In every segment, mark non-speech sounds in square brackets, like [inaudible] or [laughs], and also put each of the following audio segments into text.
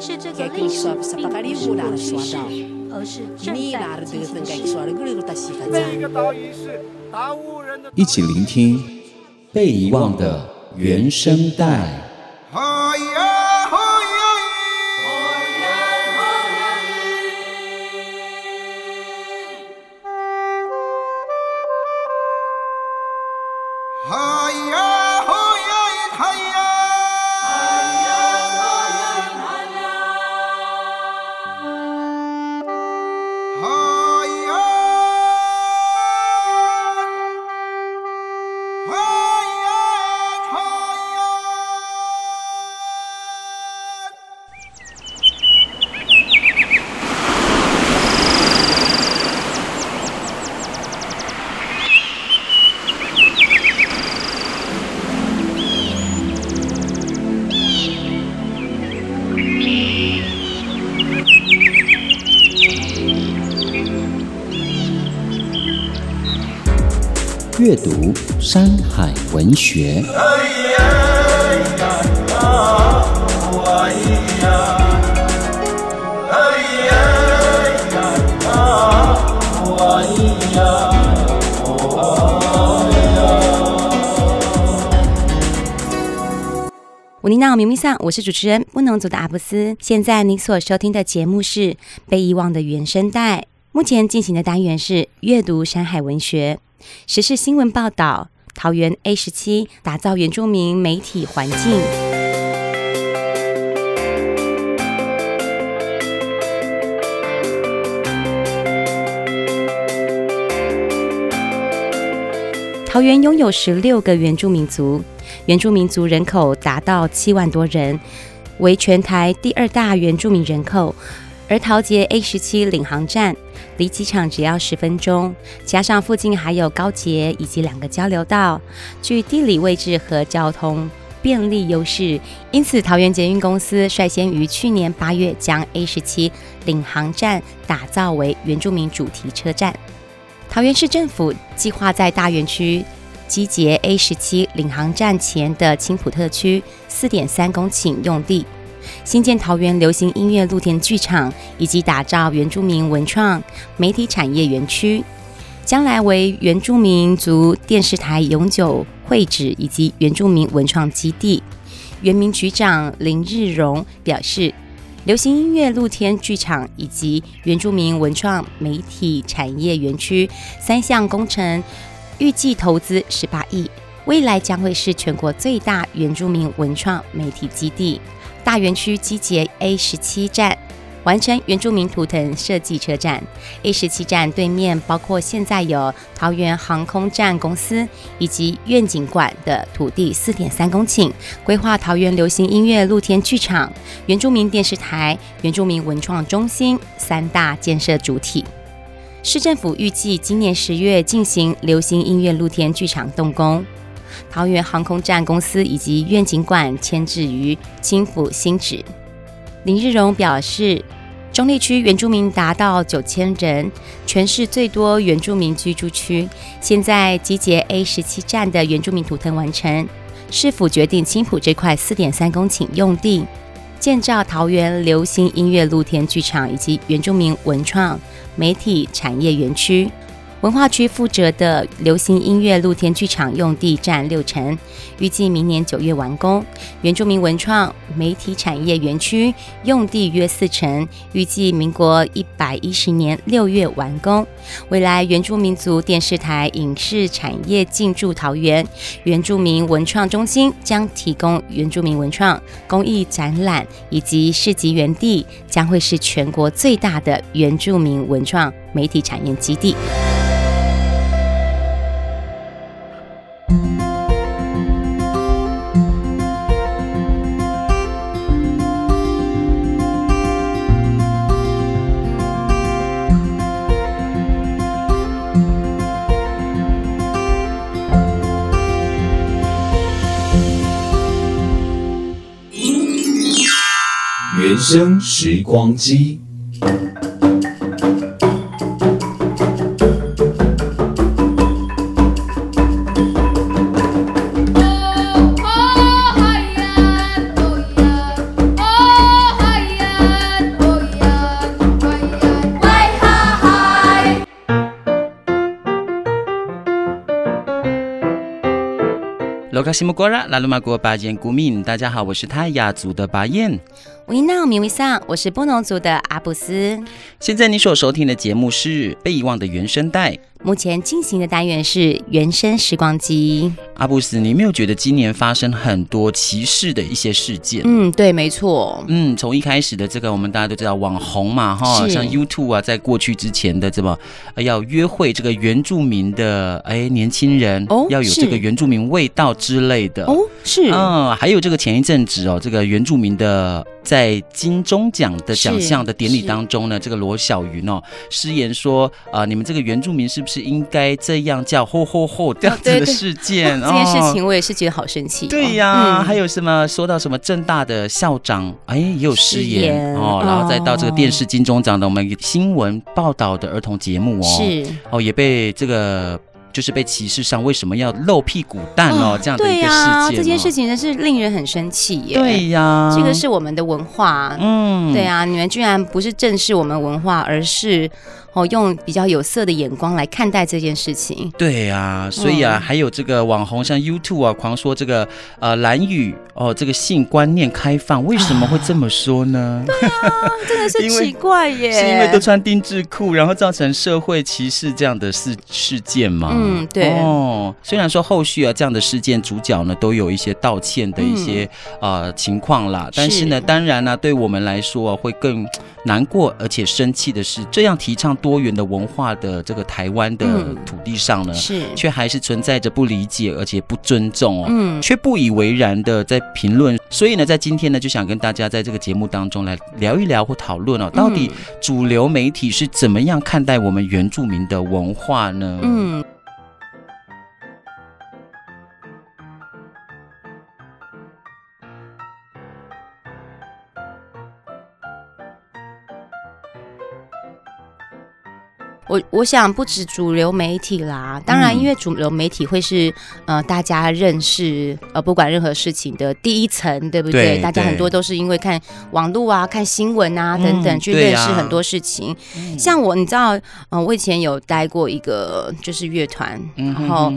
但是这个历史并不是过去式，而是正在进行式。一起聆听被遗忘的原声带。阅读山海文学。乌尼娜明明上，我是主持人不能走的阿布斯。现在您所收听的节目是《被遗忘的原声带》，目前进行的单元是阅读山海文学。时事新闻报道：桃园 A 十七打造原住民媒体环境。桃园拥有十六个原住民族，原住民族人口达到七万多人，为全台第二大原住民人口。而桃捷 A 十七领航站离机场只要十分钟，加上附近还有高捷以及两个交流道，具地理位置和交通便利优势，因此桃园捷运公司率先于去年八月将 A 十七领航站打造为原住民主题车站。桃园市政府计划在大园区机捷 A 十七领航站前的青埔特区四点三公顷用地。新建桃园流行音乐露天剧场，以及打造原住民文创媒体产业园区，将来为原住民族电视台永久会址以及原住民文创基地。原民局长林日荣表示，流行音乐露天剧场以及原住民文创媒体产业园区三项工程，预计投资十八亿，未来将会是全国最大原住民文创媒体基地。大园区机捷 A 十七站完成原住民图腾设计车站。A 十七站对面包括现在有桃园航空站公司以及愿景馆的土地四点三公顷，规划桃园流行音乐露天剧场、原住民电视台、原住民文创中心三大建设主体。市政府预计今年十月进行流行音乐露天剧场动工。桃园航空站公司以及愿景馆迁置于青埔新址。林日荣表示，中立区原住民达到九千人，全市最多原住民居住区。现在集结 A 十七站的原住民图腾完成，市府决定青埔这块四点三公顷用地，建造桃园流行音乐露天剧场以及原住民文创媒体产业园区。文化区负责的流行音乐露天剧场用地占六成，预计明年九月完工。原住民文创媒体产业园区用地约四成，预计民国一百一十年六月完工。未来原住民族电视台影视产业进驻桃园，原住民文创中心将提供原住民文创公益展览以及市集园地，将会是全国最大的原住民文创媒体产业基地。原声时光机。西木瓜拉拉鲁玛国巴彦古敏，大家好，我是泰雅族的巴彦。我是米维桑，我是布农族的阿布斯。现在你所收听的节目是《被遗忘的原声带》。目前进行的单元是原声时光机。阿布斯，你没有觉得今年发生很多歧视的一些事件？嗯，对，没错。嗯，从一开始的这个，我们大家都知道网红嘛，哈，像 YouTube 啊，在过去之前的这么要约会这个原住民的哎年轻人，哦，要有这个原住民味道之类的。哦，是。嗯，还有这个前一阵子哦，这个原住民的在金钟奖的奖项的典礼当中呢，这个罗小云哦，失言说啊、呃，你们这个原住民是不是？应该这样叫“吼吼吼”这样子的事件，[laughs] 这件事情我也是觉得好生气。对呀，嗯、还有什么说到什么正大的校长，哎，也有失言哦，然后再到这个电视金钟奖的我们新闻报道的儿童节目哦，是哦，也被这个。就是被歧视上，为什么要露屁股蛋哦？这样的一个事件，哦，这件事情真是令人很生气耶。对呀，这个是我们的文化，嗯，对啊，你们居然不是正视我们文化，而是哦用比较有色的眼光来看待这件事情。对啊，所以啊，嗯、还有这个网红像 YouTube 啊，狂说这个呃蓝宇哦，这个性观念开放，为什么会这么说呢？对啊，真的是 [laughs] 奇怪耶，是因为都穿丁字裤，然后造成社会歧视这样的事事件吗？嗯，对哦。虽然说后续啊这样的事件主角呢都有一些道歉的一些啊、嗯呃、情况啦，但是呢，是当然呢、啊，对我们来说、啊、会更难过而且生气的是，这样提倡多元的文化的这个台湾的土地上呢，是却还是存在着不理解而且不尊重哦，嗯，却不以为然的在评论。所以呢，在今天呢，就想跟大家在这个节目当中来聊一聊或讨论哦，到底主流媒体是怎么样看待我们原住民的文化呢？嗯。我我想不止主流媒体啦，当然，因为主流媒体会是呃大家认识呃不管任何事情的第一层，对不对？对大家很多都是因为看网络啊、看新闻啊等等去认识很多事情。像我，你知道，嗯、呃，我以前有待过一个就是乐团，然后。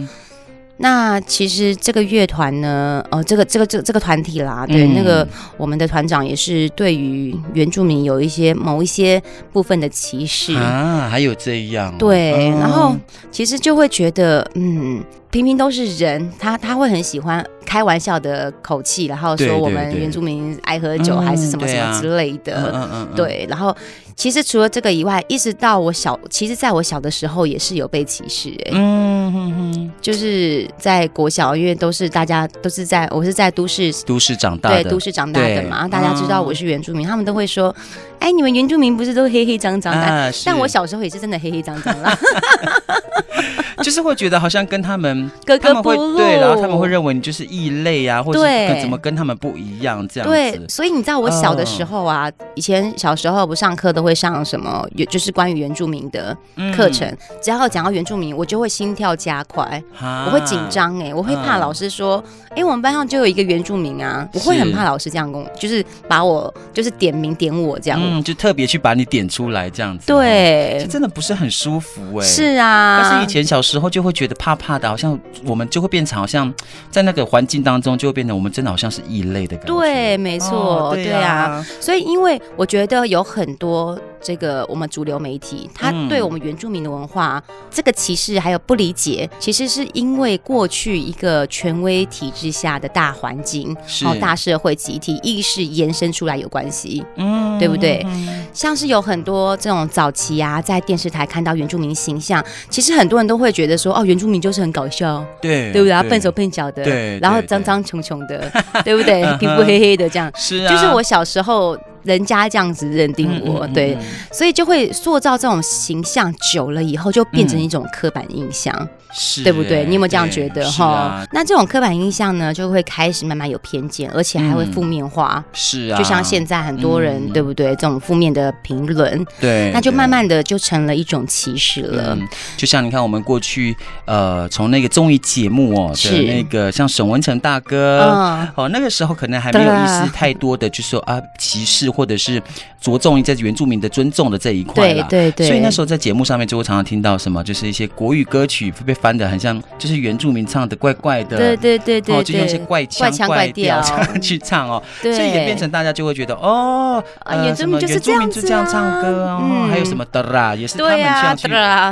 嗯那其实这个乐团呢，呃，这个这个这个这个团体啦，对，嗯、那个我们的团长也是对于原住民有一些某一些部分的歧视。啊，还有这样，对，哦、然后其实就会觉得，嗯，平平都是人，他他会很喜欢开玩笑的口气，然后说我们原住民爱喝酒还是什么什么之类的，嗯对，然后。其实除了这个以外，一直到我小，其实在我小的时候也是有被歧视哎、欸，嗯哼哼，就是在国小，因为都是大家都是在，我是在都市都市长大的，对，都市长大的嘛，大家知道我是原住民，嗯、他们都会说，哎，你们原住民不是都黑黑脏脏的？啊、但我小时候也是真的黑黑脏脏啦。[laughs] 就是会觉得好像跟他们格格不入，对，然后他们会认为你就是异类啊，或者是怎么跟他们不一样这样子。对，所以你知道我小的时候啊，以前小时候不上课都会上什么，就是关于原住民的课程。只要讲到原住民，我就会心跳加快，我会紧张哎，我会怕老师说，哎，我们班上就有一个原住民啊，我会很怕老师这样跟我，就是把我就是点名点我这样，嗯，就特别去把你点出来这样子。对，这真的不是很舒服哎。是啊，但是以前小时候就会觉得怕怕的，好像我们就会变成好像在那个环境当中就会变成我们真的好像是异类的感觉。对，没错，哦、对啊。对啊，所以因为我觉得有很多。这个我们主流媒体，他对我们原住民的文化、嗯、这个歧视还有不理解，其实是因为过去一个权威体制下的大环境，是然后大社会集体意识延伸出来有关系，嗯，对不对？嗯、像是有很多这种早期啊，在电视台看到原住民形象，其实很多人都会觉得说，哦，原住民就是很搞笑，对，对不对？他笨手笨脚的，对，然后脏脏穷穷的，[laughs] 对不对？[laughs] 皮肤黑黑的这样，是啊，就是我小时候。人家这样子认定我，嗯、对，嗯、所以就会塑造这种形象，久了以后就变成一种刻板印象。是，对不对？你有没有这样觉得哈？啊、那这种刻板印象呢，就会开始慢慢有偏见，而且还会负面化。是啊，就像现在很多人，嗯、对不对？这种负面的评论，对，那就慢慢的就成了一种歧视了。就像你看，我们过去呃，从那个综艺节目哦，是那个像沈文成大哥、嗯、哦，那个时候可能还没有意思太多的，就是说啊歧视或者是着重于在原住民的尊重的这一块对对对。所以那时候在节目上面就会常常听到什么，就是一些国语歌曲会被翻的很像，就是原住民唱的怪怪的，对对对对，哦，就用一些怪腔怪调。[laughs] 去唱哦，所以也变成大家就会觉得哦，原住民就是这样子唱歌哦，还有什么的啦，也是他们这样去，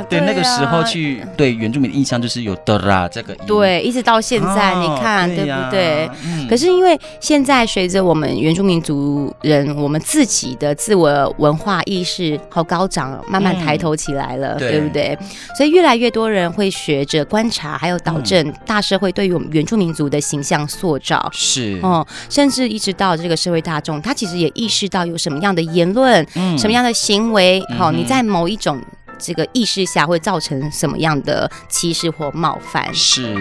对那个时候去对原住民的印象就是有的啦这个，对，一直到现在你看对不对？可是因为现在随着我们原住民族人我们自己的自我文化意识好高涨，慢慢抬头起来了，对不对？所以越来越多人会学着观察，还有导正大社会对于我们原住民族的形象塑造，是。哦，甚至一直到这个社会大众，他其实也意识到有什么样的言论，嗯，什么样的行为，好，你在某一种这个意识下会造成什么样的歧视或冒犯，是。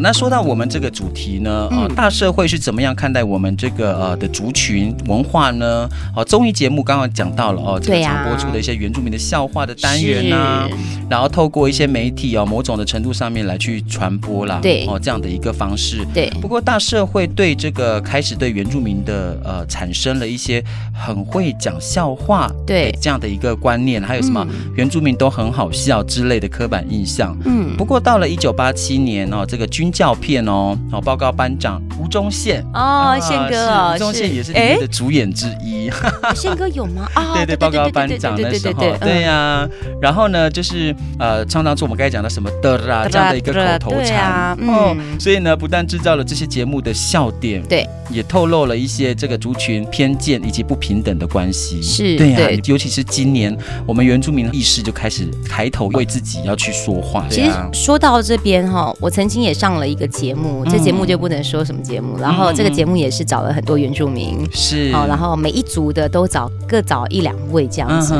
那说到我们这个主题呢，啊，大社会是怎么样看待我们这个呃的族群文化呢？哦，综艺节目刚刚讲到了哦，这个常播出的一些原住民的笑话的单元呐、啊，然后透过一些媒体哦，某种的程度上面来去传播啦，对哦，这样的一个方式。对。不过大社会对这个开始对原住民的呃产生了一些很会讲笑话，对这样的一个观念，还有什么原住民都很好笑之类的刻板印象。嗯。不过到了一九八七年哦，这个军教片哦，好，报告班长吴宗宪哦，宪哥哦，吴宗宪也是里面的主演之一。宪哥有吗？啊，对对，报告班长那时候，对呀。然后呢，就是呃，唱当初我们刚才讲的什么的啦，这样的一个口头禅哦，所以呢，不但制造了这些节目的笑点，对，也透露了一些这个族群偏见以及不平等的关系。是，对呀，尤其是今年，我们原住民的意识就开始抬头为自己要去说话。其实说到这边哈，我曾经也上了一个节目，这节目就不能说什么节目。然后这个节目也是找了很多原住民，是，然后每一组的都找各找一两位这样子。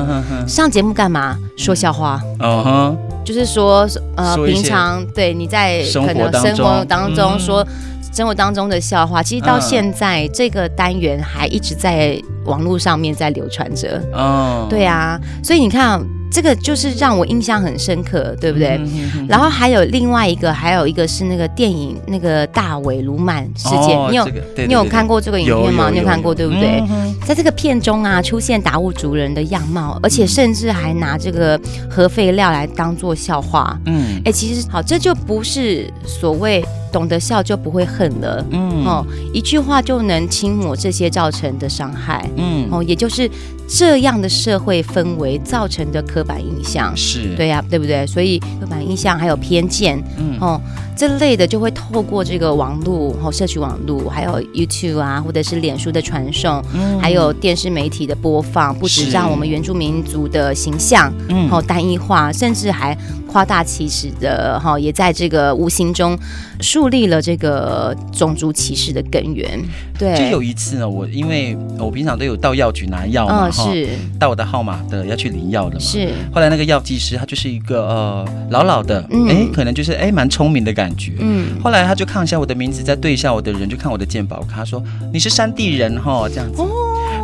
上节目干嘛？说笑话。嗯哼，就是说呃，平常对你在可能生活当中说生活当中的笑话，其实到现在这个单元还一直在网络上面在流传着。哦，对啊，所以你看。这个就是让我印象很深刻，对不对？嗯、哼哼，然后还有另外一个，还有一个是那个电影那个大尾卢曼事件，哦、你有、你有看过这个影片吗？你有看过对不对？嗯、在这个片中啊，出现达悟族人的样貌，而且甚至还拿这个核废料来当做笑话。嗯，哎，其实好，这就不是所谓懂得笑就不会恨了。嗯，哦，一句话就能轻抹这些造成的伤害。嗯，哦，也就是。这样的社会氛围造成的刻板印象是对呀、啊，对不对？所以刻板印象还有偏见，嗯哦，这类的就会透过这个网络、哦社区网络，还有 YouTube 啊，或者是脸书的传送，嗯，还有电视媒体的播放，不止让我们原住民族的形象，嗯，哦单一化，甚至还夸大其词的，哈、哦，也在这个无形中树立了这个种族歧视的根源。对，就有一次呢，我因为我平常都有到药局拿药嘛。哦是到我的号码的要去领药的嘛？是。后来那个药剂师他就是一个呃老老的，哎、嗯，可能就是哎蛮聪明的感觉。嗯。后来他就看一下我的名字，再对一下我的人，就看我的健保卡，他说你是山地人哈这样子。哦。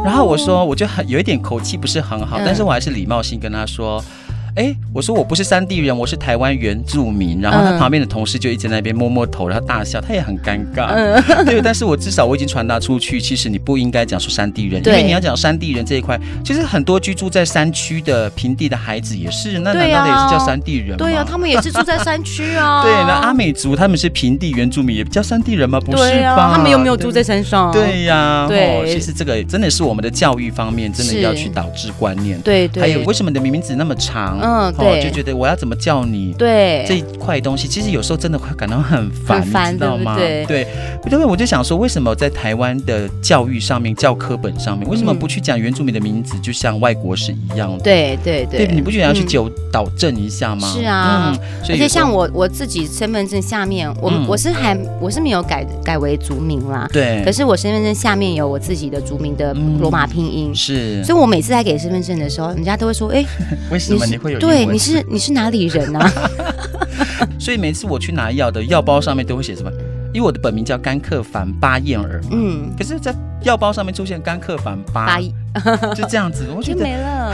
然后我说我就很有一点口气不是很好，嗯、但是我还是礼貌性跟他说。哎，我说我不是山地人，我是台湾原住民。然后他旁边的同事就一直在那边摸摸头，然后大笑，他也很尴尬。嗯，[laughs] 对，但是我至少我已经传达出去，其实你不应该讲说山地人，因为你要讲山地人这一块，其实很多居住在山区的平地的孩子也是，那难道也是叫山地人吗？对呀、啊，他们也是住在山区啊。[laughs] 对，那阿美族他们是平地原住民，也叫山地人吗？不是吧？啊、他们又没有住在山上？对呀、啊，对、哦，其实这个真的是我们的教育方面，真的要去导致观念。对对，还有为什么你的名字那么长？嗯，对，就觉得我要怎么叫你？对，这一块东西，其实有时候真的会感到很烦，很烦，你知道吗？对不对？对，因为我就想说，为什么在台湾的教育上面，教科本上面，为什么不去讲原住民的名字，就像外国是一样的？对对对，你不觉得要去纠导正一下吗？是啊，所以而且像我我自己身份证下面，我我是还我是没有改改为族名啦，对，可是我身份证下面有我自己的族名的罗马拼音，是，所以我每次在给身份证的时候，人家都会说，哎，[laughs] 为什么你会有？对，你是你是哪里人啊？[laughs] 所以每次我去拿药的药包上面都会写什么？因为我的本名叫甘克凡巴燕尔，嗯，可是，在药包上面出现甘克凡巴，巴 [laughs] 就这样子，[laughs] 我觉得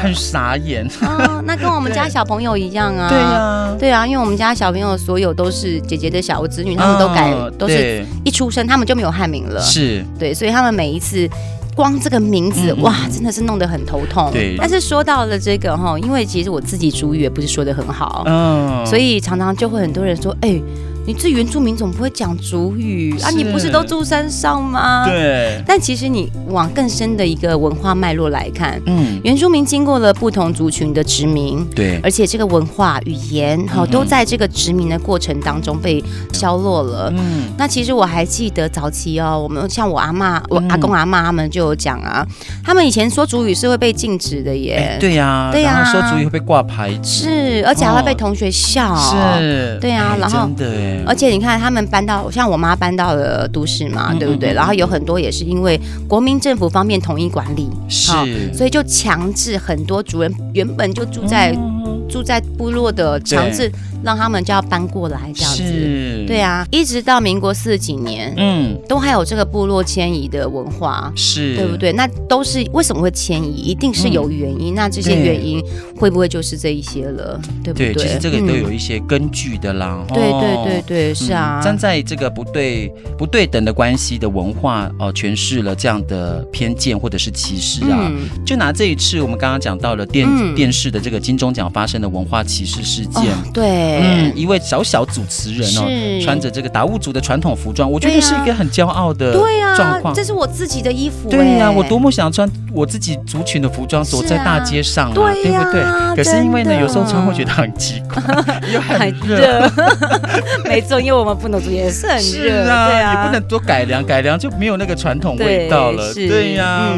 很傻眼。哦，那跟我们家小朋友一样啊。对啊，对啊，因为我们家小朋友所有都是姐姐的小子女，他们都改，都是一出生他们就没有汉名了。是对，所以他们每一次。光这个名字哇，真的是弄得很头痛。对，但是说到了这个哈，因为其实我自己主语也不是说得很好，嗯，所以常常就会很多人说，哎。你这原住民怎么不会讲族语啊？你不是都住山上吗？对。但其实你往更深的一个文化脉络来看，嗯，原住民经过了不同族群的殖民，对，而且这个文化语言哈都在这个殖民的过程当中被消落了。嗯。那其实我还记得早期哦，我们像我阿嬷、我阿公阿嬷他们就有讲啊，他们以前说族语是会被禁止的耶。对呀，对呀，说族语会被挂牌子，是，而且还会被同学笑。是。对呀，然后。真的。而且你看，他们搬到像我妈搬到了都市嘛，嗯、对不对？然后有很多也是因为国民政府方面统一管理，是，所以就强制很多族人原本就住在、嗯、住在部落的，强制让他们就要搬过来这样子。是对啊，一直到民国四十几年，嗯，都还有这个部落迁移的文化，是对不对？那都是为什么会迁移？一定是有原因。嗯、那这些原因会不会就是这一些了？对不对？对，其实这个都有一些根据的啦。嗯、对对对对。是啊，站在这个不对不对等的关系的文化哦，诠释了这样的偏见或者是歧视啊。嗯、就拿这一次我们刚刚讲到了电、嗯、电视的这个金钟奖发生的文化歧视事件，哦、对，嗯，一位小小主持人哦，穿着这个达悟族的传统服装，我觉得是一个很骄傲的对呀状况。这是我自己的衣服，对呀，我多么想穿我自己族群的服装走在大街上啊，对不对？可是因为呢，有时候穿会觉得很奇怪，[laughs] 又很热，没错。因为我们不能做也是很热啊，对啊，也不能多改良，改良就没有那个传统味道了。对呀，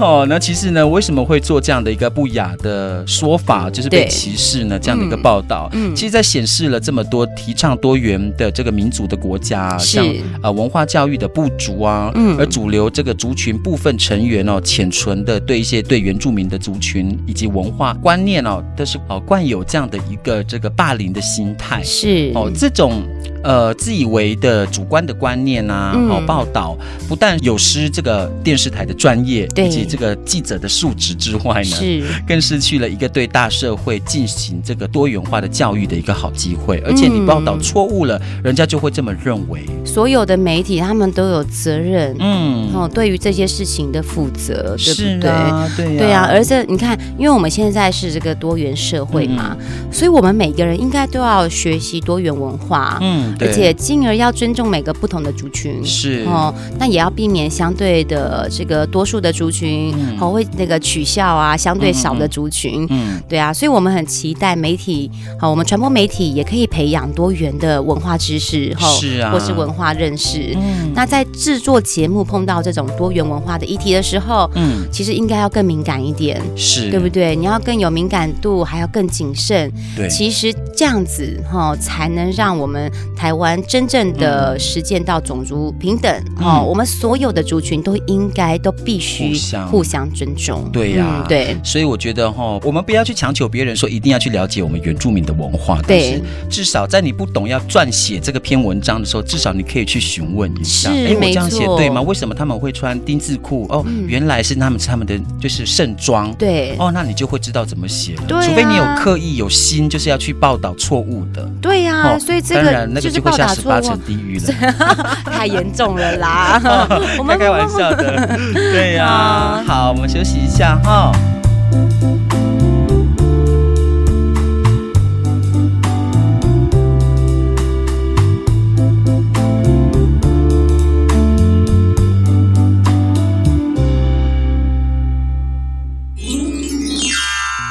哦，那其实呢，为什么会做这样的一个不雅的说法，就是被歧视呢？这样的一个报道，嗯，其实在显示了这么多提倡多元的这个民族的国家，像啊文化教育的不足啊，嗯，而主流这个族群部分成员哦，浅存的对一些对原住民的族群以及文化观念哦，都是哦惯有这样的一个这个霸凌的心态，是哦这种。呃，自以为的主观的观念啊，好、嗯、报道不但有失这个电视台的专业以及这个记者的素质之外呢，是更失去了一个对大社会进行这个多元化的教育的一个好机会。而且你报道错误了，嗯、人家就会这么认为。所有的媒体他们都有责任，嗯，哦，对于这些事情的负责，对不对？啊对呀，对啊。而且你看，因为我们现在是这个多元社会嘛，嗯、所以我们每个人应该都要学习多元文化，嗯。而且进而要尊重每个不同的族群，是哦，那也要避免相对的这个多数的族群，好、嗯、会那个取笑啊，相对少的族群，嗯，对啊，所以我们很期待媒体，好，我们传播媒体也可以培养多元的文化知识，哈，是啊，或是文化认识。嗯，那在制作节目碰到这种多元文化的议题的时候，嗯，其实应该要更敏感一点，是对不对？你要更有敏感度，还要更谨慎。对，其实这样子哈，才能让我们。台湾真正的实践到种族平等哦，我们所有的族群都应该都必须互相。尊重。对呀，对，所以我觉得哈，我们不要去强求别人说一定要去了解我们原住民的文化，对，至少在你不懂要撰写这个篇文章的时候，至少你可以去询问一下，哎，我这样写对吗？为什么他们会穿丁字裤？哦，原来是他们是他们的就是盛装，对，哦，那你就会知道怎么写。了。除非你有刻意有心，就是要去报道错误的。对呀，所以这个那个。就会下十八层地狱了，[laughs] 太严重了啦！[laughs] 我们开玩笑的，[laughs] 对呀、啊。好，我们休息一下哈。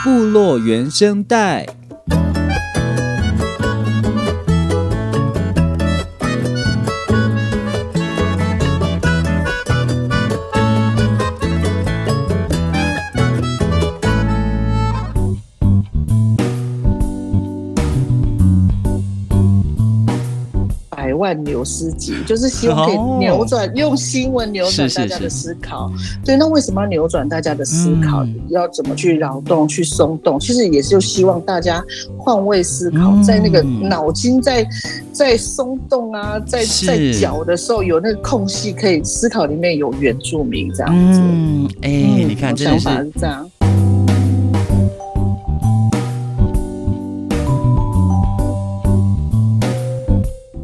部落原声带。万牛斯集，就是希望可以扭转、哦、用新闻扭转大家的思考。是是是对，那为什么要扭转大家的思考？嗯、要怎么去扰动、去松动？其实也是希望大家换位思考，嗯、在那个脑筋在在松动啊，在在搅的时候有那个空隙可以思考，里面有原住民这样子。嗯，哎、你看，想法是这样。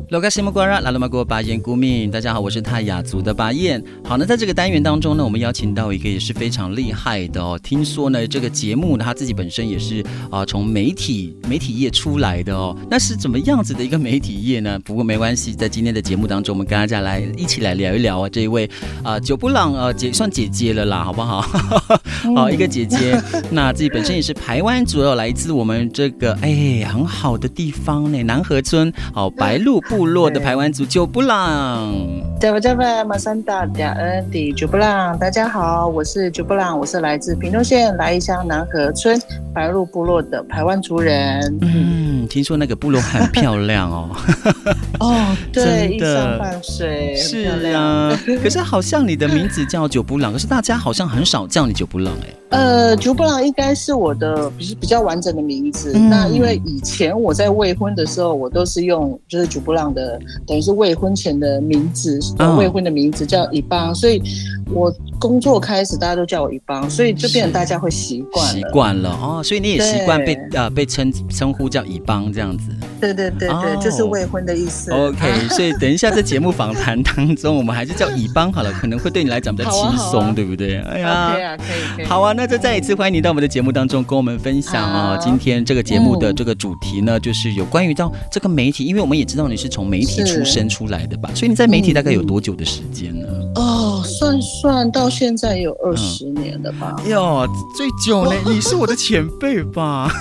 罗嘎西木瓜拉拉鲁玛国巴彦古敏，大家好，我是泰雅族的巴彦。好，那在这个单元当中呢，我们邀请到一个也是非常厉害的哦。听说呢，这个节目呢，他自己本身也是啊，从媒体媒体业出来的哦。那是怎么样子的一个媒体业呢？不过没关系，在今天的节目当中，我们跟大家来一起来聊一聊啊，这一位啊，久布朗啊，姐算姐姐了啦，好不好？[laughs] 好，一个姐姐，那自己本身也是排湾族哦，来自我们这个哎很好的地方呢，南河村好，白鹿部落的排湾族久布朗，加巴加巴马恩迪久布朗，大家好，我是九布朗，我是来自屏东县来义乡南河村白鹿部落的排湾族人。嗯，听说那个部落很漂 [laughs] 亮哦。哦，对，一山傍水，是啊。可是好像你的名字叫九布朗，可是大家好像很少叫你九布朗哎。呃，九布朗应该是我的比比较完整的名字。嗯、那因为以前我在未婚的时候，我都是用就是九布朗的，等于是未婚前的名字，哦、未婚的名字叫一邦，所以我工作开始大家都叫我一邦，所以就变成大家会习惯习惯了哦，所以你也习惯被对呃被称称呼叫一邦这样子。对对对对，哦、就是未婚的意思。OK，[laughs] 所以等一下在节目访谈当中，我们还是叫乙邦好了，可能会对你来讲比较轻松，啊啊、对不对？哎呀，可以啊，可以可以。好啊。那就再一次欢迎你到我们的节目当中，跟我们分享哦。今天这个节目的这个主题呢，就是有关于到这个媒体，因为我们也知道你是从媒体出身出来的吧，所以你在媒体大概有有多久的时间呢？哦，算算到现在有二十年了吧？哟，最久呢？[laughs] 你是我的前辈吧？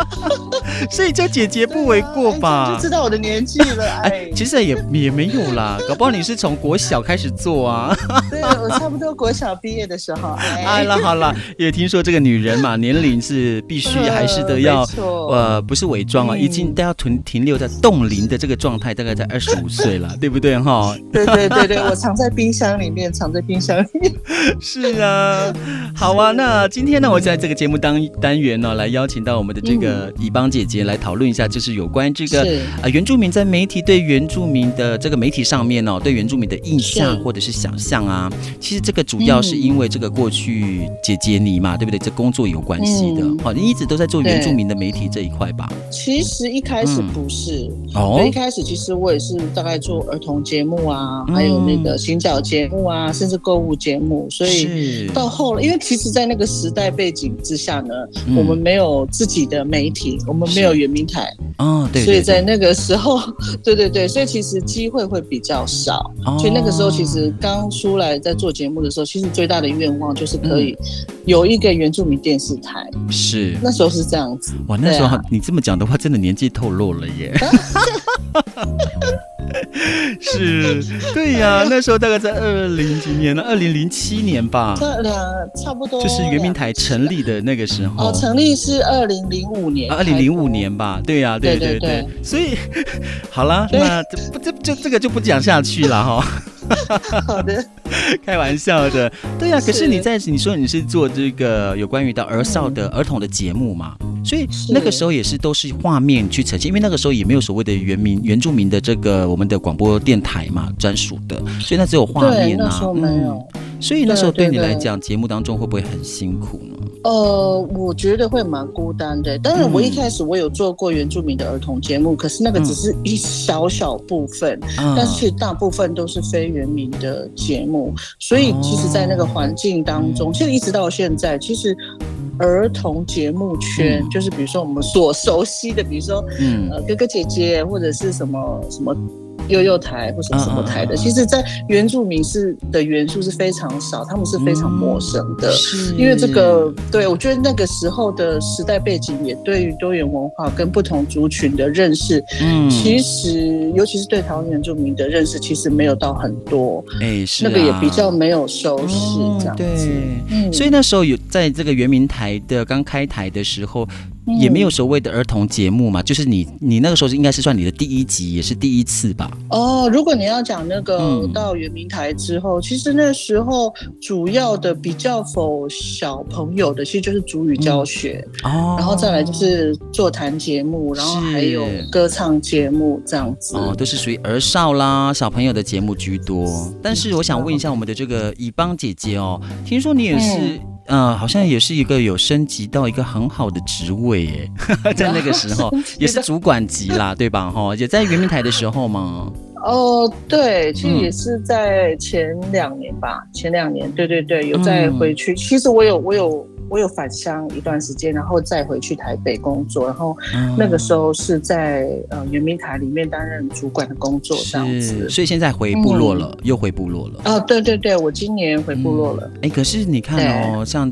[laughs] 所以叫姐姐不为过吧？就知道我的年纪了。[laughs] 哎，其实也也没有啦，搞不好你是从国小开始做啊。对，我差不多国小毕业的时候。好了好了，也听说这个女人嘛，年龄是必须还是得要呃，不是伪装啊，已经都要停停留在冻龄的这个状态，大概在二十五岁了，对不对哈？对对对对，我藏在冰箱里面，藏在冰箱里面。[laughs] 是啊，好啊，那今天呢，我在这个节目当单元呢，来邀请到我们的这个乙邦姐姐来讨论一下，就是有关这个啊原住民在媒体对原住民的这个媒体上面哦，对原住民的印象或者是想象啊，其实这个主要是因为这个过去。姐姐你嘛，对不对？这工作有关系的。好、嗯，你一直都在做原住民的媒体这一块吧？其实一开始不是，嗯、哦，一开始其实我也是大概做儿童节目啊，嗯、还有那个行脚节目啊，甚至购物节目。所以到后来，因为其实，在那个时代背景之下呢，嗯、我们没有自己的媒体，我们没有原民台哦，对，对，对，所以在那个时候，对对对，所以其实机会会比较少。哦、所以那个时候，其实刚出来在做节目的时候，其实最大的愿望就是可以。有一个原住民电视台，是那时候是这样子。哇，那时候你这么讲的话，真的年纪透露了耶。[laughs] [laughs] 是，对呀，[laughs] 那时候大概在二零几年了，二零零七年吧。这两差不多，就是圆明台成立的那个时候。哦，成立是二零零五年。二零零五年吧，对呀，对对对。所以，[laughs] 好了，那这不这就这个就不讲下去了哈。好的，[laughs] 开玩笑的，对呀、啊。可是你在你说你是做这个有关于到儿少的儿童的节目嘛？所以那个时候也是都是画面去呈现，因为那个时候也没有所谓的原民原住民的这个我们的广播电台嘛，专属的，所以那只有画面啊。那时候没有。嗯所以那时候对你来讲，节目当中会不会很辛苦呢？呃，我觉得会蛮孤单的。当然，我一开始我有做过原住民的儿童节目，嗯、可是那个只是一小小部分，嗯、但是其实大部分都是非原民的节目。所以，其实，在那个环境当中，哦、其实一直到现在，其实儿童节目圈，嗯、就是比如说我们所熟悉的，比如说，嗯，呃，哥哥姐姐或者是什么什么。幼幼台或什么什么台的，其实，在原住民是的元素是非常少，他们是非常陌生的。因为这个，对，我觉得那个时候的时代背景也对于多元文化跟不同族群的认识，嗯，其实尤其是对台湾原住民的认识，其实没有到很多。哎，是那个也比较没有收视这样子。对，所以那时候有在这个原民台的刚开台的时候。也没有所谓的儿童节目嘛，就是你你那个时候是应该是算你的第一集，也是第一次吧？哦，如果你要讲那个到圆明台之后，嗯、其实那时候主要的比较否小朋友的，其实就是主语教学、嗯、哦，然后再来就是座谈节目，然后还有歌唱节目这样子。哦，都是属于儿少啦小朋友的节目居多。但是我想问一下我们的这个以邦姐姐哦，听说你也是。嗯好像也是一个有升级到一个很好的职位耶，[laughs] 在那个时候也是主管级啦，对吧？哈，也在圆明台的时候吗？哦，对，其实也是在前两年吧，嗯、前两年，对对对，有再回去。嗯、其实我有，我有。我有返乡一段时间，然后再回去台北工作，然后那个时候是在呃圆明台里面担任主管的工作这样子。所以现在回部落了，嗯、又回部落了。哦，对对对，我今年回部落了。哎、嗯，可是你看哦，像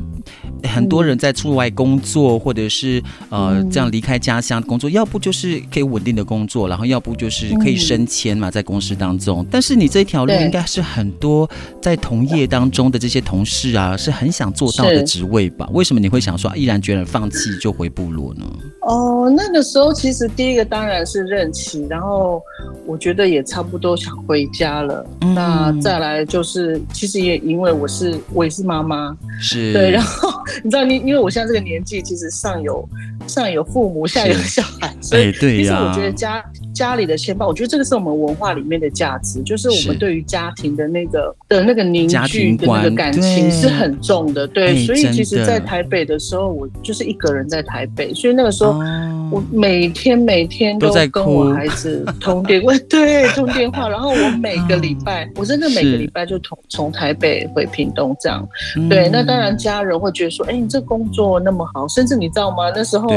很多人在出外工作，嗯、或者是呃这样离开家乡工作，要不就是可以稳定的工作，然后要不就是可以升迁嘛，在公司当中。但是你这条路应该是很多在同业当中的这些同事啊，是很想做到的职位吧？为什么你会想说毅然决然放弃就回部落呢？哦，那个时候其实第一个当然是任期，然后我觉得也差不多想回家了。嗯、那再来就是，其实也因为我是我也是妈妈，是对，然后你知道，你因为我现在这个年纪，其实上有上有父母，下有小孩，是所以其实我觉得家。家里的牵绊，我觉得这个是我们文化里面的价值，就是我们对于家庭的那个的那个凝聚的那个感情是很重的。对，所以其实，在台北的时候，我就是一个人在台北，所以那个时候我每天每天都跟我孩子通电话，[laughs] 对，通电话。然后我每个礼拜，我真的每个礼拜就从从台北回屏东这样。对，那当然家人会觉得说，哎，你这工作那么好，甚至你知道吗？那时候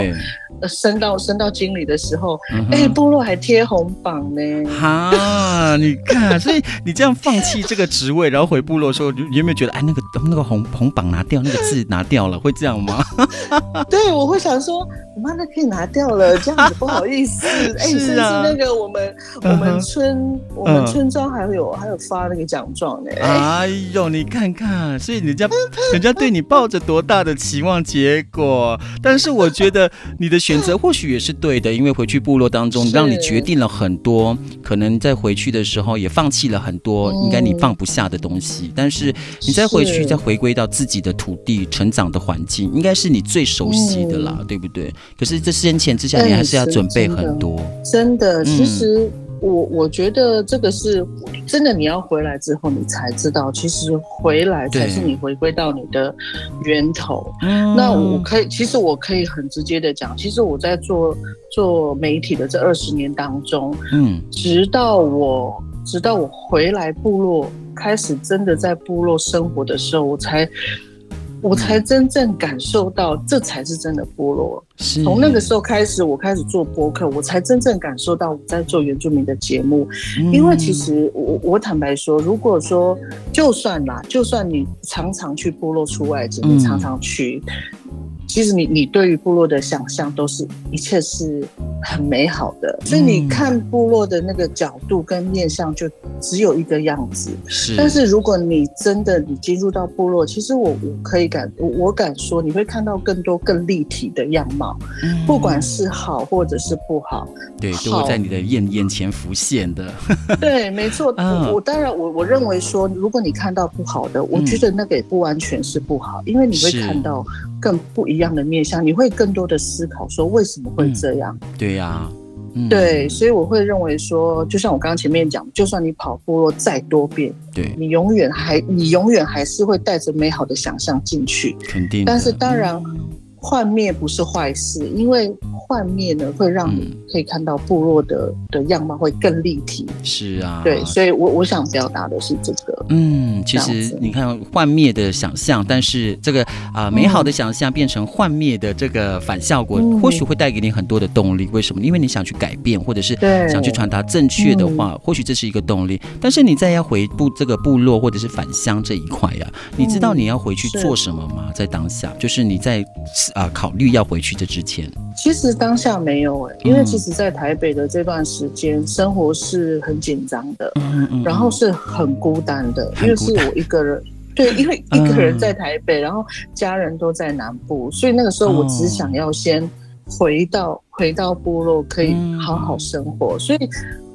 升到升到经理的时候，哎，部落还贴。贴红榜呢？哈，你看，所以你这样放弃这个职位，然后回部落的时候，你有没有觉得，哎，那个那个红红榜拿掉，那个字拿掉了，会这样吗？[laughs] 对，我会想说，我妈，那可以拿掉了，这样子不好意思。哎，甚至 [laughs] 那个我们我们村我们村庄还会有还有发那个奖状呢。哎呦，你看看，所以人家 [laughs] 人家对你抱着多大的期望，结果，但是我觉得你的选择或许也是对的，因为回去部落当中，让你决定了很多，可能在回去的时候也放弃了很多，应该你放不下的东西。但是你再回去，再回归到自己的土地、成长的环境，应该是你最熟悉的啦，对不对？可是这先前之下，你还是要准备很多。真的，其实我我觉得这个是真的，你要回来之后，你才知道，其实回来才是你回归到你的源头。那我可以，其实我可以很直接的讲，其实我在做。做媒体的这二十年当中，嗯，直到我直到我回来部落，开始真的在部落生活的时候，我才我才真正感受到，这才是真的部落。从那个时候开始，我开始做播客，我才真正感受到我在做原住民的节目。嗯、因为其实我我坦白说，如果说就算啦，就算你常常去部落出外景，你常常去。嗯其实你你对于部落的想象都是一切是很美好的，所以你看部落的那个角度跟面向就只有一个样子。是，但是如果你真的你进入到部落，其实我我可以敢我我敢说你会看到更多更立体的样貌，嗯、不管是好或者是不好，对，都会在你的眼眼前浮现的。[laughs] [laughs] 对，没错。嗯、我我当然我我认为说，如果你看到不好的，我觉得那个也不完全是不好，因为你会看到。更不一样的面向，你会更多的思考，说为什么会这样？嗯、对呀、啊，嗯、对，所以我会认为说，就像我刚刚前面讲，就算你跑步了再多遍，对，你永远还你永远还是会带着美好的想象进去，肯定。但是当然。嗯幻灭不是坏事，因为幻灭呢会让你可以看到部落的的样貌会更立体。是啊，对，所以我我想表达的是这个。嗯，其实你看幻灭的想象，但是这个啊、呃、美好的想象变成幻灭的这个反效果，嗯、或许会带给你很多的动力。为什么？因为你想去改变，或者是想去传达正确的话，嗯、或许这是一个动力。但是你再要回部这个部落或者是返乡这一块呀、啊，你知道你要回去做什么吗？在当下，就是你在。啊，考虑要回去的之前，其实当下没有哎、欸，因为其实，在台北的这段时间，嗯、生活是很紧张的，嗯嗯，然后是很孤单的，单因为是我一个人，对，因为一个人在台北，然后家人都在南部，所以那个时候我只想要先回到回到部落，可以好好生活。所以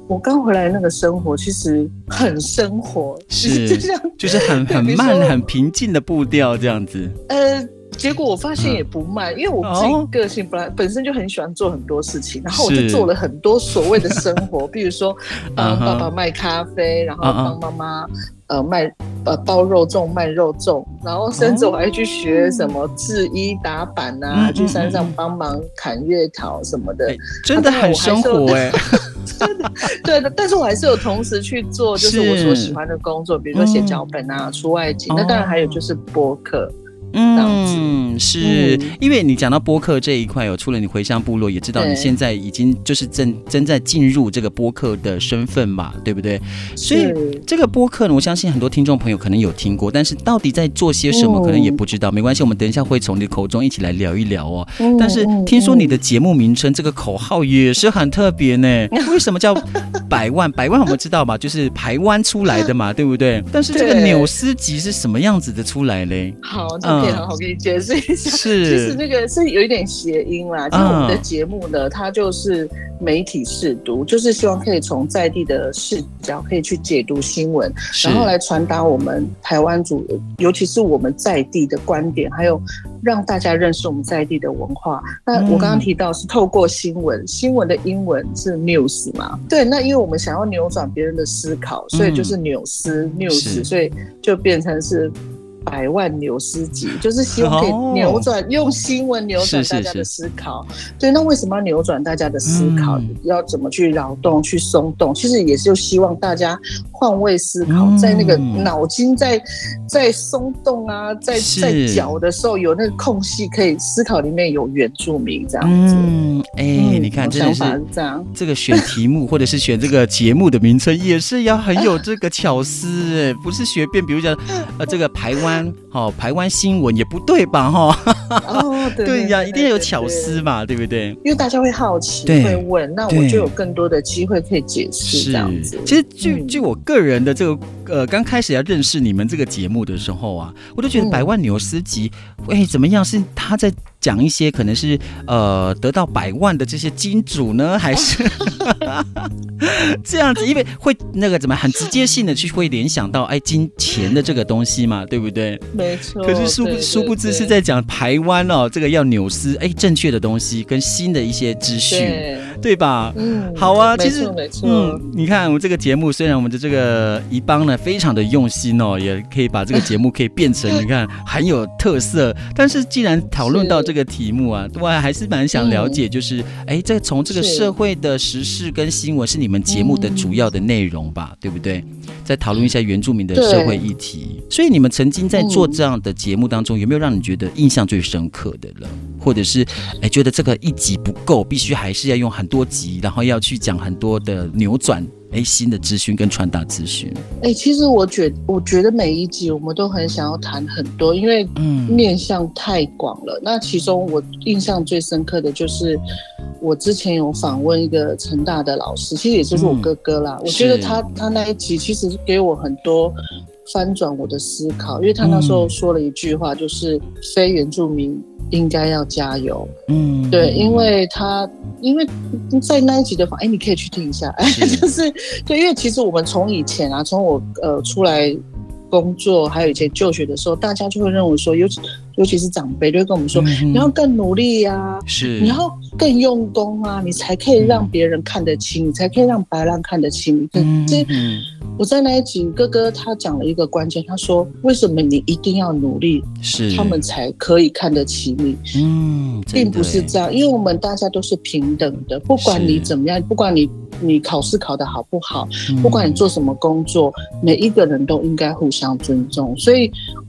我刚回来那个生活其实很生活，是 [laughs] 就像就是很 [laughs] 很慢、很平静的步调这样子。呃。结果我发现也不慢，因为我自己个性本来本身就很喜欢做很多事情，然后我就做了很多所谓的生活，[laughs] 比如说帮爸爸卖咖啡，然后帮妈妈呃卖呃包肉粽卖肉粽，然后甚至我还去学什么制衣打板啊，去山上帮忙砍月桃什么的，真的很生活哎，[laughs] 真的对的，但是我还是有同时去做就是我所喜欢的工作，比如说写脚本啊、出外景，那当然还有就是播客。嗯，是、嗯、因为你讲到播客这一块有，除了你回乡部落，也知道你现在已经就是正正在进入这个播客的身份嘛，对不对？所以这个播客呢，我相信很多听众朋友可能有听过，但是到底在做些什么，可能也不知道。没关系，我们等一下会从你的口中一起来聊一聊哦。但是听说你的节目名称这个口号也是很特别呢，[laughs] 为什么叫百万？百万我们知道嘛，[laughs] 就是台湾出来的嘛，[laughs] 对不对？但是这个纽斯集是什么样子的出来嘞？好，这。可以好好给你解释一下，是，其实这个是有一点谐音啦。就是我们的节目呢，它就是媒体试读，就是希望可以从在地的视角，可以去解读新闻，然后来传达我们台湾族，尤其是我们在地的观点，还有让大家认识我们在地的文化。那我刚刚提到是透过新闻，新闻的英文是 news 嘛？对，那因为我们想要扭转别人的思考，所以就是纽斯 news，所以就变成是。百万纽思集，就是希望可以扭转，用新闻扭转大家的思考。对，那为什么要扭转大家的思考？要怎么去扰动、去松动？其实也是就希望大家换位思考，在那个脑筋在在松动啊，在在搅的时候，有那个空隙可以思考，里面有原住民这样子。嗯，哎，你看，想法是这样。这个选题目或者是选这个节目的名称，也是要很有这个巧思，哎，不是随便。比如讲，呃，这个台湾。哦，台湾新闻也不对吧？哈，[laughs] 哦，对呀，一定要有巧思嘛，对不对？因为大家会好奇，会问，那我就有更多的机会可以解释这样子。其实，据据我个人的这个呃，刚开始要认识你们这个节目的时候啊，我都觉得百万纽斯集，哎，怎么样？是他在。讲一些可能是呃得到百万的这些金主呢，还是 [laughs] 这样子？因为会那个怎么很直接性的去会联想到哎金钱的这个东西嘛，对不对？没错。可是殊不殊不知是在讲台湾哦，这个要扭思哎正确的东西跟新的一些资讯，对，对吧？嗯，好啊。其实，嗯，你看我们这个节目，虽然我们的这个怡邦呢非常的用心哦，也可以把这个节目可以变成你看很有特色，但是既然讨论到这个题目啊，我还是蛮想了解，就是哎、嗯，这从这个社会的时事跟新闻是你们节目的主要的内容吧，嗯、对不对？再讨论一下原住民的社会议题。所以你们曾经在做这样的节目当中，有没有让你觉得印象最深刻的了？或者是哎，觉得这个一集不够，必须还是要用很多集，然后要去讲很多的扭转？哎，新的资讯跟传达资讯。哎，其实我觉我觉得每一集我们都很想要谈很多，因为面向太广了。嗯、那其中我印象最深刻的就是，我之前有访问一个成大的老师，其实也就是我哥哥啦。嗯、我觉得他他那一集其实给我很多翻转我的思考，因为他那时候说了一句话，就是非原住民。应该要加油，嗯，对，因为他因为在那一集的话，哎，你可以去听一下，哎，[laughs] 就是对，因为其实我们从以前啊，从我呃出来工作，还有以前就学的时候，大家就会认为说，尤其尤其是长辈就会跟我们说，嗯、你要更努力呀、啊，是，你要更用功啊，你才可以让别人看得清，嗯、你才可以让白浪看得清，嗯，这。我在那一集，哥哥他讲了一个关键，他说：“为什么你一定要努力，是他们才可以看得起你？嗯，并不是这样，因为我们大家都是平等的，不管你怎么样，不管你你考试考得好不好，不管你做什么工作，每一个人都应该互相尊重。所以。”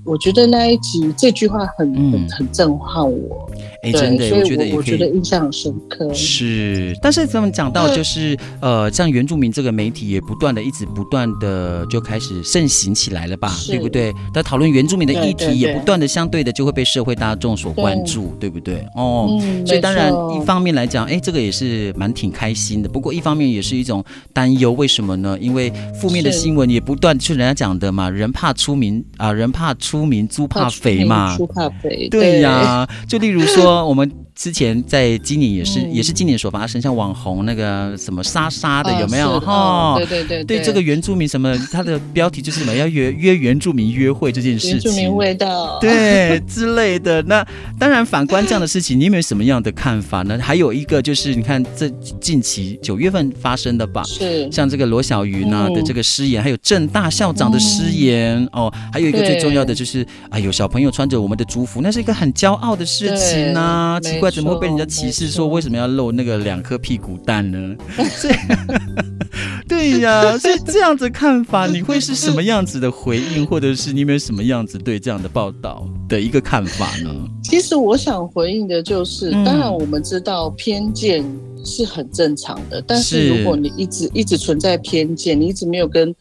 我觉得那一集这句话很很很震撼我。哎，真的，我觉得我觉得印象很深刻。是，但是咱们讲到就是呃，像原住民这个媒体也不断的一直不断的就开始盛行起来了吧，对不对？在讨论原住民的议题，也不断的相对的就会被社会大众所关注，对不对？哦，所以当然一方面来讲，哎，这个也是蛮挺开心的。不过一方面也是一种担忧，为什么呢？因为负面的新闻也不断，就人家讲的嘛，人怕出名啊，人怕出名，猪怕肥嘛，猪怕肥，对呀。就例如说。我们之前在今年也是，也是今年所发生，像网红那个什么莎莎的有没有？哈，对对对，对这个原住民什么，他的标题就是什么要约约原住民约会这件事情，原住民味道，对之类的。那当然，反观这样的事情，你有没有什么样的看法呢？还有一个就是，你看这近期九月份发生的吧，是像这个罗小鱼呢的这个失言，还有郑大校长的失言哦，还有一个最重要的就是，哎呦，小朋友穿着我们的族服，那是一个很骄傲的事情呢。啊，奇怪，怎么会被人家歧视？说为什么要露那个两颗屁股蛋呢？[laughs] 对呀，所以这样子看法，你会是什么样子的回应，或者是你有没有什么样子对这样的报道的一个看法呢？其实我想回应的就是，当然我们知道偏见是很正常的，但是如果你一直一直存在偏见，你一直没有跟。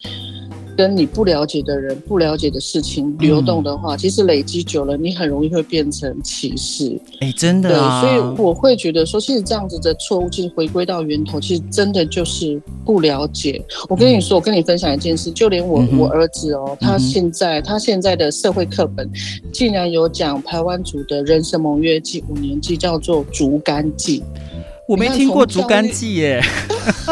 跟你不了解的人、不了解的事情流动的话，嗯、其实累积久了，你很容易会变成歧视。哎、欸，真的啊。对，所以我会觉得说，其实这样子的错误，其实回归到源头，其实真的就是不了解。我跟你说，我跟你分享一件事，就连我、嗯、我儿子哦，他现在、嗯、他现在的社会课本竟然有讲台湾族的人生盟约记五年记，叫做竹竿祭。我没听过竹竿记耶，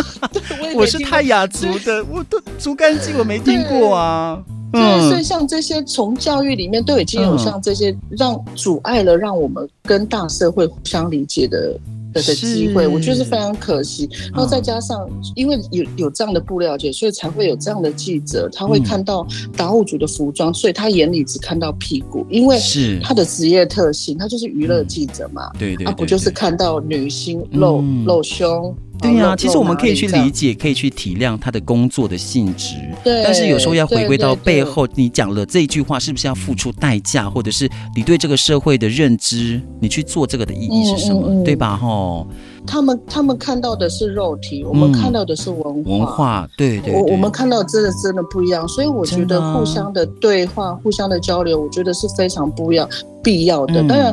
[laughs] 我，是泰雅族的，我的竹竿记我没听过啊。所以像这些从教育里面都已经有像这些让阻碍了让我们跟大社会互相理解的。的机会，我觉得是非常可惜。然后再加上，因为有有这样的不了解，所以才会有这样的记者，他会看到达悟族的服装，所以他眼里只看到屁股，因为是他的职业特性，他就是娱乐记者嘛。对对，他不就是看到女星露露胸？对呀，其实我们可以去理解，可以去体谅他的工作的性质。对，但是有时候要回归到背后，你讲了这一句话，是不是要付出代价，或者是你对这个社会的认知，你去做这个的意义是什么？对吧？吼。他们他们看到的是肉体，我们看到的是文化。文化，对对。我我们看到真的真的不一样，所以我觉得互相的对话、互相的交流，我觉得是非常不一样、必要的。当然。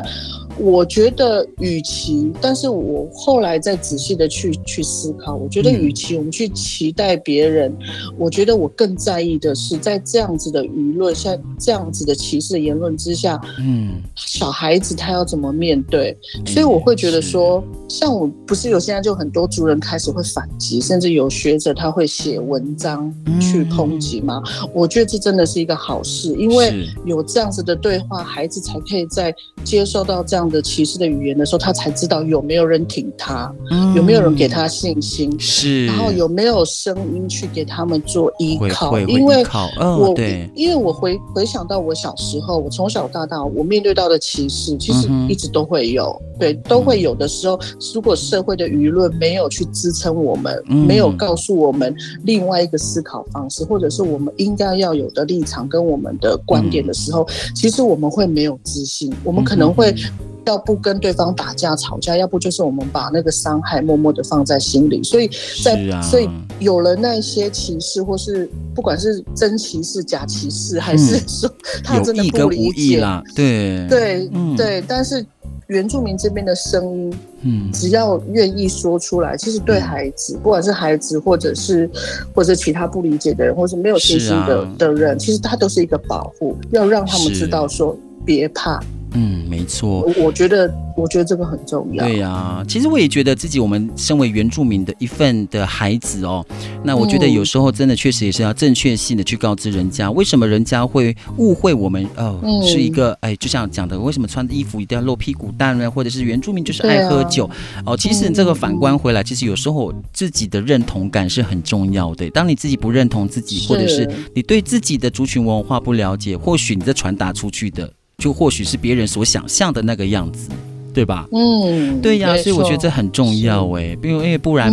我觉得，与其，但是我后来再仔细的去去思考，我觉得，与其我们去期待别人，嗯、我觉得我更在意的是，在这样子的舆论，像这样子的歧视言论之下，嗯，小孩子他要怎么面对？嗯、所以我会觉得说，像我不是有现在就很多族人开始会反击，甚至有学者他会写文章去抨击吗？嗯、我觉得这真的是一个好事，因为有这样子的对话，孩子才可以在接受到这样的歧视的语言的时候，他才知道有没有人挺他，嗯、有没有人给他信心，是，然后有没有声音去给他们做依靠。因为我，哦、因为我回回想到我小时候，我从小到大，我面对到的歧视，其实一直都会有，嗯、对，都会有的时候，如果社会的舆论没有去支撑我们，嗯、没有告诉我们另外一个思考方式，或者是我们应该要有的立场跟我们的观点的时候，嗯、其实我们会没有自信，我们可能会。要不跟对方打架吵架，要不就是我们把那个伤害默默的放在心里。所以在，在、啊、所以有了那些歧视，或是不管是真歧视、假歧视，还是说他真的不理解，对对、嗯、对。但是原住民这边的声音，嗯，只要愿意说出来，其实对孩子，嗯、不管是孩子，或者是或者其他不理解的人，或是没有信心的、啊、的人，其实他都是一个保护，要让他们知道说别怕。嗯，没错，我觉得，我觉得这个很重要。对呀、啊，其实我也觉得自己，我们身为原住民的一份的孩子哦，那我觉得有时候真的确实也是要正确性的去告知人家，为什么人家会误会我们哦，嗯、是一个哎，就像讲的，为什么穿的衣服一定要露屁股蛋呢？或者是原住民就是爱喝酒、啊、哦？其实这个反观回来，其实有时候自己的认同感是很重要的。当你自己不认同自己，或者是你对自己的族群文化不了解，或许你在传达出去的。就或许是别人所想象的那个样子，对吧？嗯，对呀、啊，所以我觉得这很重要哎，因为因为不然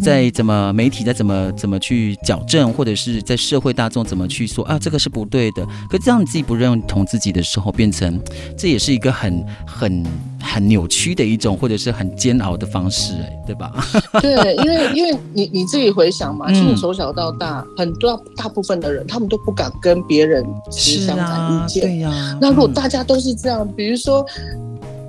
在怎么媒体在怎么怎么去矫正，或者是在社会大众怎么去说啊，这个是不对的。可这样你自己不认同自己的时候，变成这也是一个很很很扭曲的一种，或者是很煎熬的方式哎，对吧？对，[laughs] 因为因为你你自己回想嘛，其实从小到大，很多大部分的人他们都不敢跟别人相反意见，对呀、啊。那如果大家都是这样，比如说。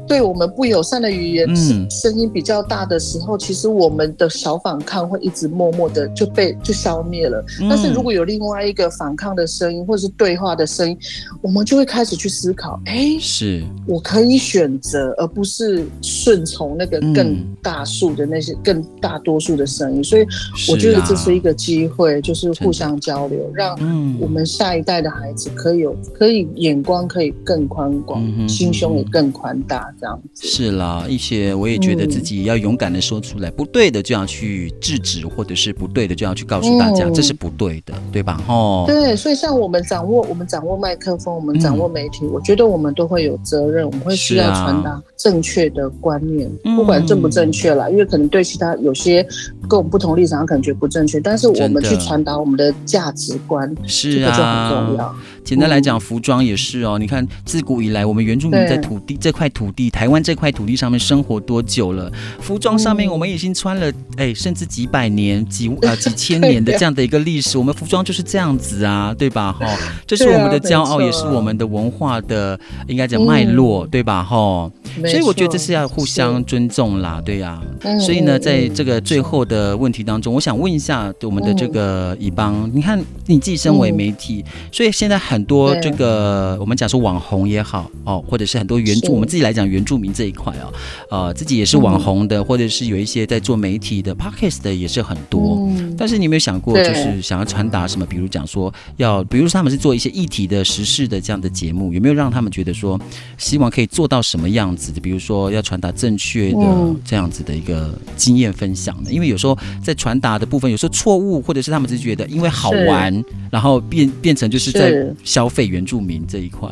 对我们不友善的语言，嗯，声音比较大的时候，其实我们的小反抗会一直默默的就被就消灭了。嗯。但是如果有另外一个反抗的声音，或者是对话的声音，我们就会开始去思考：哎，是我可以选择，而不是顺从那个更大数的那些更大多数的声音。所以我觉得这是一个机会，就是互相交流，让我们下一代的孩子可以有可以眼光可以更宽广，心胸也更宽大。这样子。是啦，一些我也觉得自己要勇敢的说出来，嗯、不对的就要去制止，或者是不对的就要去告诉大家，嗯、这是不对的，对吧？哦，对，所以像我们掌握，我们掌握麦克风，我们掌握媒体，嗯、我觉得我们都会有责任，我们会需要传达正确的观念，啊、不管正不正确啦，因为可能对其他有些跟我们不同立场，可能觉得不正确，但是我们去传达我们的价值观，是啊，这个就很重要。简单来讲，服装也是哦。你看，自古以来，我们原住民在土地这块土地，台湾这块土地上面生活多久了？服装上面，我们已经穿了哎，甚至几百年、几呃 [laughs] 几千年的这样的一个历史。我们服装就是这样子啊，对吧？哈，这是我们的骄傲，也是我们的文化的应该讲脉络，对吧？哈，所以我觉得这是要互相尊重啦，对呀。所以呢，在这个最后的问题当中，我想问一下我们的这个乙邦，你看你自己身为媒体，所以现在很。很多这个我们讲说网红也好哦，或者是很多原住我们自己来讲原住民这一块哦，呃，自己也是网红的，或者是有一些在做媒体的 Podcast 的也是很多。但是你有没有想过，就是想要传达什么？比如讲说要，比如说他们是做一些议题的时事的这样的节目，有没有让他们觉得说，希望可以做到什么样子的？比如说要传达正确的这样子的一个经验分享呢？因为有时候在传达的部分，有时候错误，或者是他们是觉得因为好玩，然后变变成就是在。消费原住民这一块，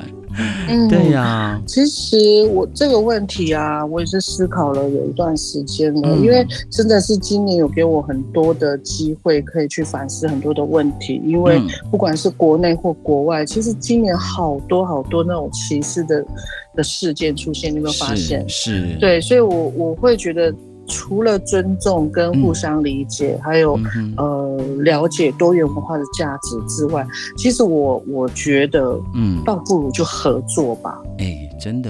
嗯，对呀、啊。其实我这个问题啊，我也是思考了有一段时间了，嗯、因为真的是今年有给我很多的机会，可以去反思很多的问题。因为不管是国内或国外，其实今年好多好多那种歧视的的事件出现，你有没有发现？是，是对，所以我我会觉得。除了尊重跟互相理解，嗯、还有、嗯、呃了解多元文化的价值之外，其实我我觉得，嗯，倒不如就合作吧。哎、欸，真的，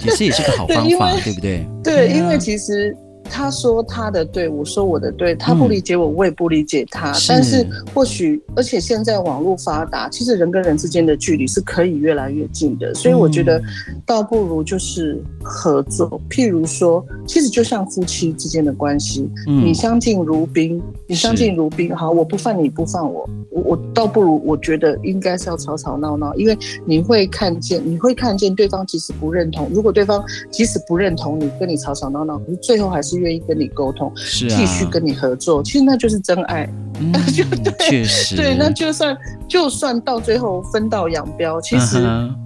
其实也是个好方法，[laughs] 对，不对？对，因为其实。他说他的对，我说我的对，他不理解我，我也不理解他。嗯、但是或许，而且现在网络发达，其实人跟人之间的距离是可以越来越近的。所以我觉得，倒不如就是合作。譬如说，其实就像夫妻之间的关系，嗯、你相敬如宾，你相敬如宾。好，我不犯你，不犯我，我我倒不如，我觉得应该是要吵吵闹闹，因为你会看见，你会看见对方即使不认同，如果对方即使不认同你，跟你吵吵闹闹，可是最后还是。愿意跟你沟通，是继续跟你合作，其实那就是真爱。嗯，[laughs] 就 [laughs] 对，确实，对，那就算就算到最后分道扬镳，其实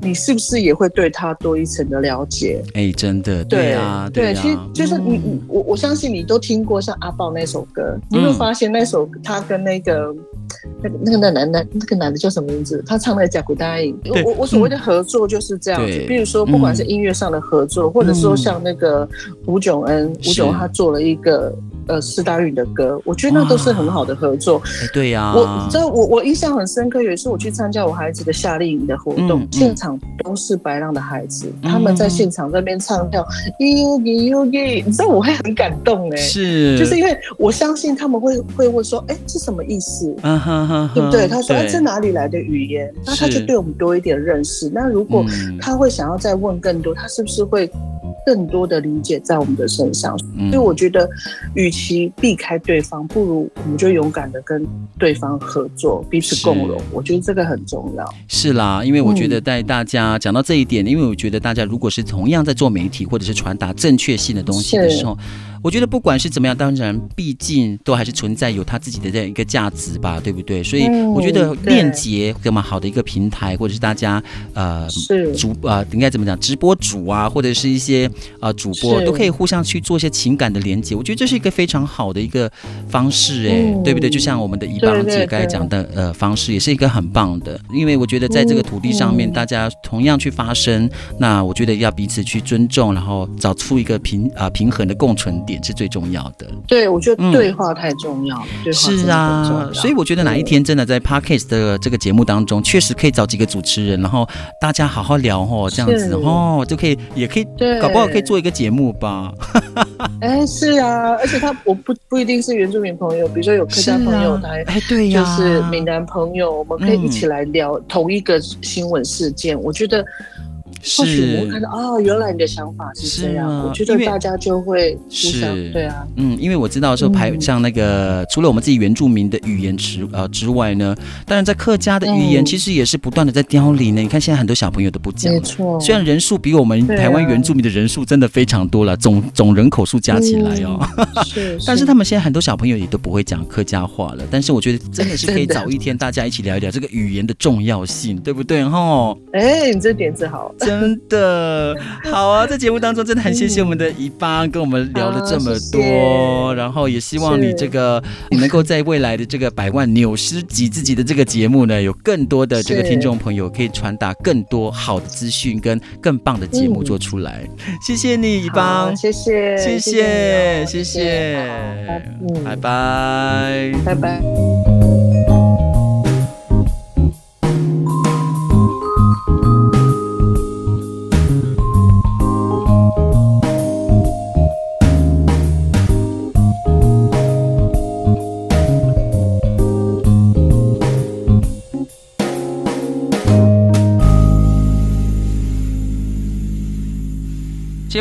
你是不是也会对他多一层的了解？哎，真的，对啊，对，其实就是你，你我我相信你都听过像阿豹那首歌，你会发现那首他跟那个那个那个那男的那个男的叫什么名字？他唱那个《甲骨答应》。我我所谓的合作就是这样子，比如说不管是音乐上的合作，或者说像那个吴炯恩，吴炯他。做了一个呃四大运的歌，我觉得那都是很好的合作。对呀，我知道我我印象很深刻，有一次我去参加我孩子的夏令营的活动，现场都是白浪的孩子，他们在现场那边唱跳，Yogi Yogi，你知道我会很感动哎，是，就是因为我相信他们会会问说，哎，这什么意思？对不对？他说，哎，这哪里来的语言？那他就对我们多一点认识。那如果他会想要再问更多，他是不是会？更多的理解在我们的身上，所以我觉得，与其避开对方，不如我们就勇敢的跟对方合作，彼此共荣。我觉得这个很重要。是啦，因为我觉得带大家讲到这一点，因为我觉得大家如果是同样在做媒体或者是传达正确性的东西的时候。我觉得不管是怎么样，当然毕竟都还是存在有他自己的这样一个价值吧，对不对？所以我觉得链接这么好的一个平台，或者是大家呃主啊、呃、应该怎么讲，直播主啊，或者是一些呃主播都可以互相去做一些情感的连接。我觉得这是一个非常好的一个方式，哎、嗯，对不对？就像我们的一帮姐刚才讲的呃方式，也是一个很棒的，因为我觉得在这个土地上面，大家同样去发声，那我觉得要彼此去尊重，然后找出一个平啊、呃、平衡的共存点是最重要的。对，我觉得对话太重要了。嗯、对话是啊，所以我觉得哪一天真的在 Podcast 的这个节目当中，确实可以找几个主持人，然后大家好好聊哦，这样子哦，就可以也可以，搞不好可以做一个节目吧。哎，是啊，而且他我不不一定是原住民朋友，比如说有客家朋友，[laughs] 他哎对呀，就是闽南朋友，我们可以一起来聊同一个新闻事件。我觉得。或许我看到哦，原来你的想法是这样，我觉得大家就会互相是对啊，嗯，因为我知道说排像那个、嗯、除了我们自己原住民的语言之呃之外呢，当然在客家的语言其实也是不断的在凋零呢。嗯、你看现在很多小朋友都不讲，没错。虽然人数比我们台湾原住民的人数真的非常多了，啊、总总人口数加起来哦，[laughs] 但是他们现在很多小朋友也都不会讲客家话了。但是我觉得真的是 [laughs] 可以早一天大家一起聊一聊这个语言的重要性，对不对？哈，哎，你这点子好。[laughs] 真的。好啊！在节目当中，真的很谢谢我们的怡邦跟我们聊了这么多，谢谢，然后也希望你这个你能够在未来的这个百万纽师挤自己的这个节目呢，有更多的这个听众朋友可以传达更多好的资讯跟更棒的节目做出来。嗯、谢谢你，怡邦，谢谢，谢谢，谢谢，拜拜，拜拜。